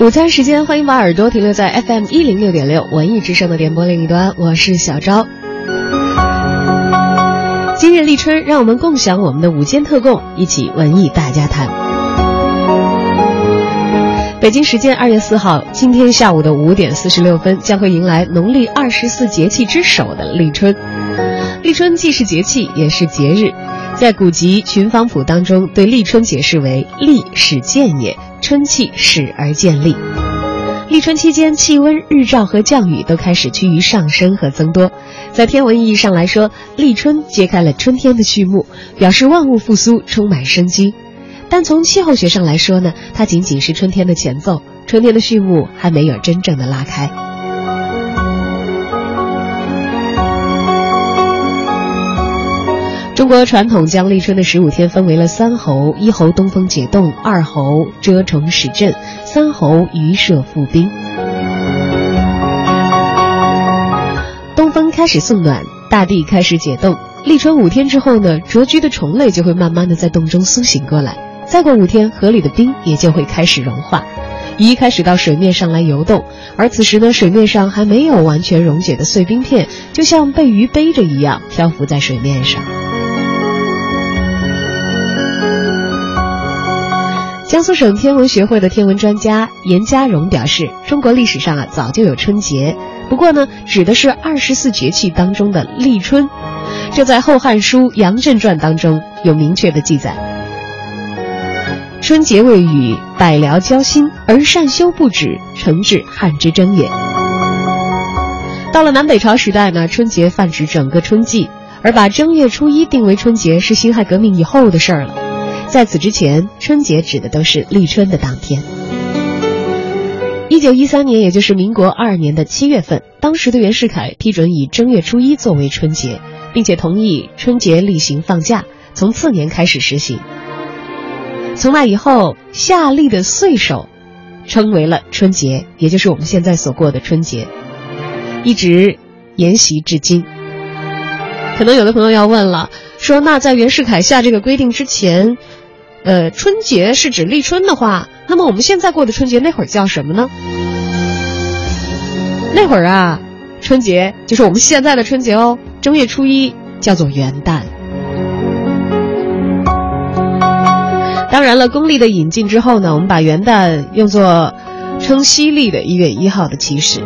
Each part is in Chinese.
午餐时间，欢迎把耳朵停留在 FM 一零六点六文艺之声的电波另一端，我是小昭。今日立春，让我们共享我们的午间特供，一起文艺大家谈。北京时间二月四号，今天下午的五点四十六分，将会迎来农历二十四节气之首的立春。立春既是节气，也是节日。在古籍《群芳谱》当中，对立春解释为“立始见也，春气始而见立”。立春期间，气温、日照和降雨都开始趋于上升和增多。在天文意义上来说，立春揭开了春天的序幕，表示万物复苏，充满生机。但从气候学上来说呢，它仅仅是春天的前奏，春天的序幕还没有真正的拉开。中国传统将立春的十五天分为了三候：一候东风解冻，二候蛰虫始振，三候鱼射复冰。东风开始送暖，大地开始解冻。立春五天之后呢，蛰居的虫类就会慢慢的在洞中苏醒过来。再过五天，河里的冰也就会开始融化，鱼开始到水面上来游动。而此时呢，水面上还没有完全溶解的碎冰片，就像被鱼背着一样漂浮在水面上。江苏省天文学会的天文专家严家荣表示，中国历史上啊早就有春节，不过呢，指的是二十四节气当中的立春。这在《后汉书·杨震传》当中有明确的记载：“春节未雨，百僚交心，而善修不止，诚至汉之争也。”到了南北朝时代呢，春节泛指整个春季，而把正月初一定为春节是辛亥革命以后的事儿了。在此之前，春节指的都是立春的当天。一九一三年，也就是民国二年的七月份，当时的袁世凯批准以正月初一作为春节，并且同意春节例行放假，从次年开始实行。从那以后，夏历的岁首称为了春节，也就是我们现在所过的春节，一直沿袭至今。可能有的朋友要问了，说那在袁世凯下这个规定之前。呃，春节是指立春的话，那么我们现在过的春节那会儿叫什么呢？那会儿啊，春节就是我们现在的春节哦。正月初一叫做元旦。当然了，公历的引进之后呢，我们把元旦用作称西历的一月一号的起始，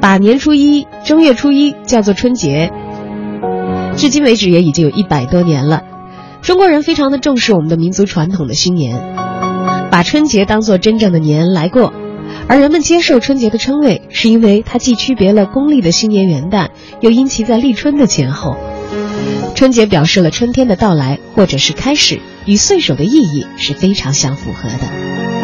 把年初一、正月初一叫做春节。至今为止也已经有一百多年了，中国人非常的重视我们的民族传统的新年，把春节当做真正的年来过，而人们接受春节的称谓，是因为它既区别了公历的新年元旦，又因其在立春的前后，春节表示了春天的到来或者是开始，与岁首的意义是非常相符合的。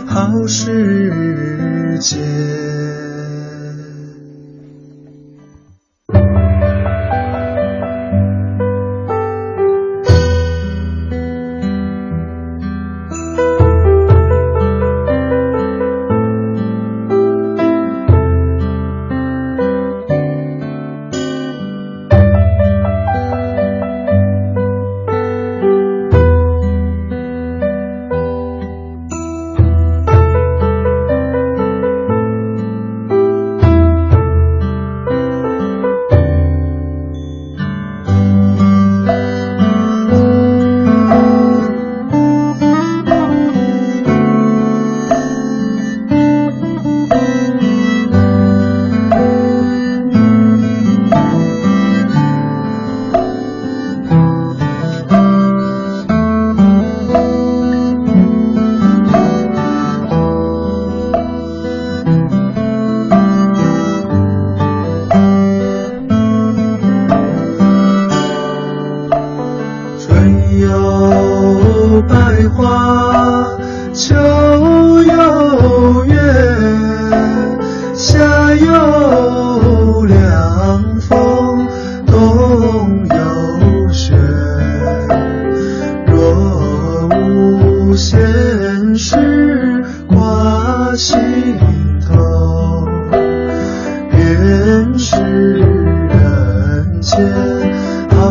好时节有百花秋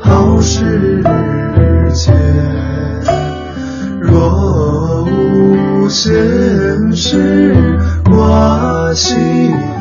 好时节，若无闲事挂心。